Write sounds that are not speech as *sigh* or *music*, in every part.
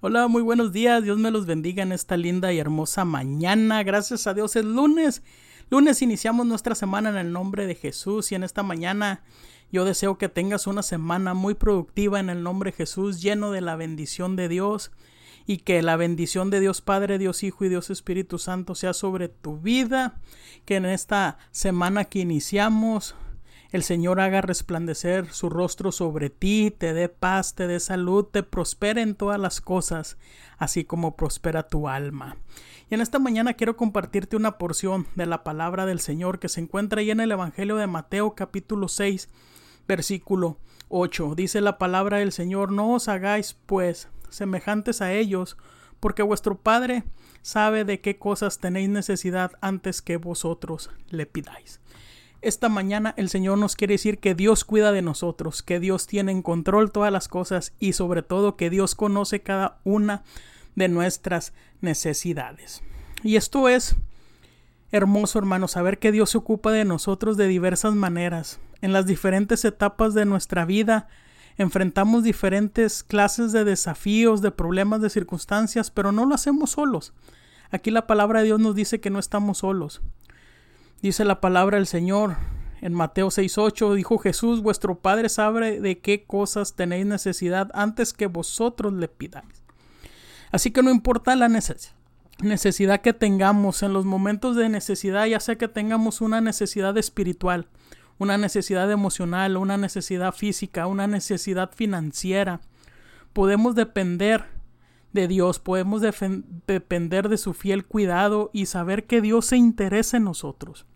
Hola, muy buenos días. Dios me los bendiga en esta linda y hermosa mañana. Gracias a Dios es lunes. Lunes iniciamos nuestra semana en el nombre de Jesús y en esta mañana yo deseo que tengas una semana muy productiva en el nombre de Jesús, lleno de la bendición de Dios y que la bendición de Dios Padre, Dios Hijo y Dios Espíritu Santo sea sobre tu vida, que en esta semana que iniciamos el Señor haga resplandecer su rostro sobre ti, te dé paz, te dé salud, te prospere en todas las cosas, así como prospera tu alma. Y en esta mañana quiero compartirte una porción de la palabra del Señor que se encuentra ahí en el Evangelio de Mateo capítulo 6 versículo 8. Dice la palabra del Señor, no os hagáis pues semejantes a ellos, porque vuestro Padre sabe de qué cosas tenéis necesidad antes que vosotros le pidáis. Esta mañana el Señor nos quiere decir que Dios cuida de nosotros, que Dios tiene en control todas las cosas y sobre todo que Dios conoce cada una de nuestras necesidades. Y esto es hermoso, hermano, saber que Dios se ocupa de nosotros de diversas maneras. En las diferentes etapas de nuestra vida enfrentamos diferentes clases de desafíos, de problemas, de circunstancias, pero no lo hacemos solos. Aquí la palabra de Dios nos dice que no estamos solos. Dice la palabra del Señor en Mateo 6:8, dijo Jesús, vuestro Padre sabe de qué cosas tenéis necesidad antes que vosotros le pidáis. Así que no importa la necesidad que tengamos en los momentos de necesidad, ya sea que tengamos una necesidad espiritual, una necesidad emocional, una necesidad física, una necesidad financiera, podemos depender de Dios, podemos depender de su fiel cuidado y saber que Dios se interesa en nosotros.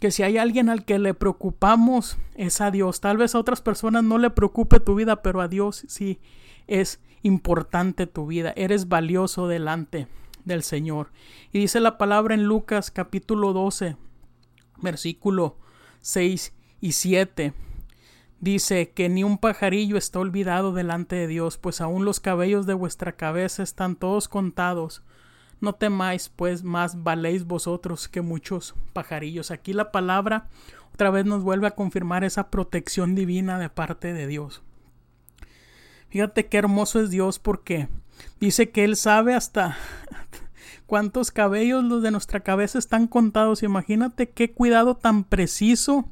Que si hay alguien al que le preocupamos es a Dios. Tal vez a otras personas no le preocupe tu vida, pero a Dios sí es importante tu vida. Eres valioso delante del Señor. Y dice la palabra en Lucas capítulo 12, versículo 6 y 7 Dice que ni un pajarillo está olvidado delante de Dios, pues aun los cabellos de vuestra cabeza están todos contados. No temáis, pues más valéis vosotros que muchos pajarillos. Aquí la palabra otra vez nos vuelve a confirmar esa protección divina de parte de Dios. Fíjate qué hermoso es Dios porque dice que Él sabe hasta *laughs* cuántos cabellos los de nuestra cabeza están contados. Imagínate qué cuidado tan preciso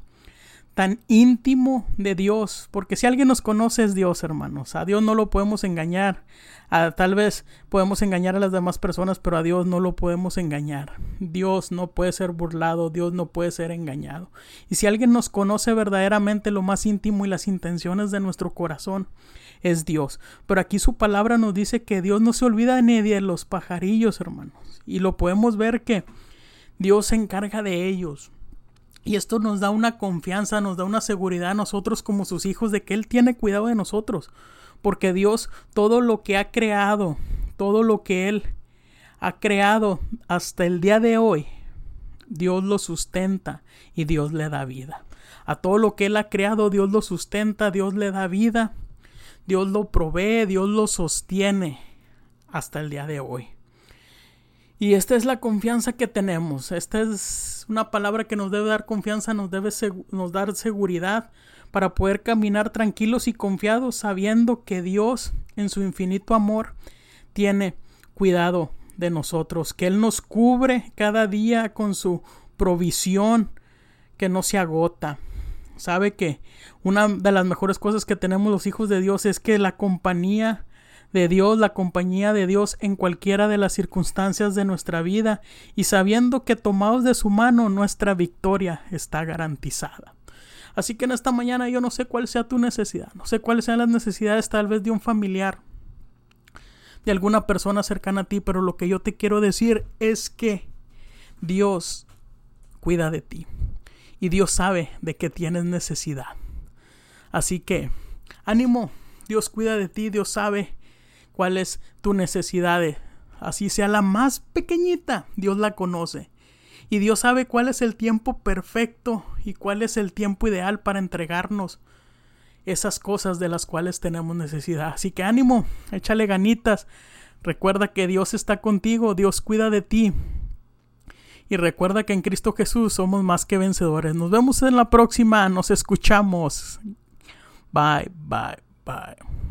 tan íntimo de Dios, porque si alguien nos conoce es Dios, hermanos. A Dios no lo podemos engañar. A, tal vez podemos engañar a las demás personas, pero a Dios no lo podemos engañar. Dios no puede ser burlado, Dios no puede ser engañado. Y si alguien nos conoce verdaderamente lo más íntimo y las intenciones de nuestro corazón, es Dios. Pero aquí su palabra nos dice que Dios no se olvida ni de los pajarillos, hermanos. Y lo podemos ver que Dios se encarga de ellos. Y esto nos da una confianza, nos da una seguridad a nosotros como sus hijos de que Él tiene cuidado de nosotros. Porque Dios, todo lo que ha creado, todo lo que Él ha creado hasta el día de hoy, Dios lo sustenta y Dios le da vida. A todo lo que Él ha creado, Dios lo sustenta, Dios le da vida, Dios lo provee, Dios lo sostiene hasta el día de hoy. Y esta es la confianza que tenemos. Esta es una palabra que nos debe dar confianza, nos debe nos dar seguridad para poder caminar tranquilos y confiados sabiendo que Dios en su infinito amor tiene cuidado de nosotros, que Él nos cubre cada día con su provisión que no se agota. Sabe que una de las mejores cosas que tenemos los hijos de Dios es que la compañía de Dios, la compañía de Dios en cualquiera de las circunstancias de nuestra vida y sabiendo que tomados de su mano nuestra victoria está garantizada. Así que en esta mañana yo no sé cuál sea tu necesidad, no sé cuáles sean las necesidades tal vez de un familiar, de alguna persona cercana a ti, pero lo que yo te quiero decir es que Dios cuida de ti y Dios sabe de que tienes necesidad. Así que, ánimo, Dios cuida de ti, Dios sabe cuál es tu necesidad, así sea la más pequeñita, Dios la conoce. Y Dios sabe cuál es el tiempo perfecto y cuál es el tiempo ideal para entregarnos esas cosas de las cuales tenemos necesidad. Así que ánimo, échale ganitas. Recuerda que Dios está contigo, Dios cuida de ti. Y recuerda que en Cristo Jesús somos más que vencedores. Nos vemos en la próxima, nos escuchamos. Bye, bye, bye.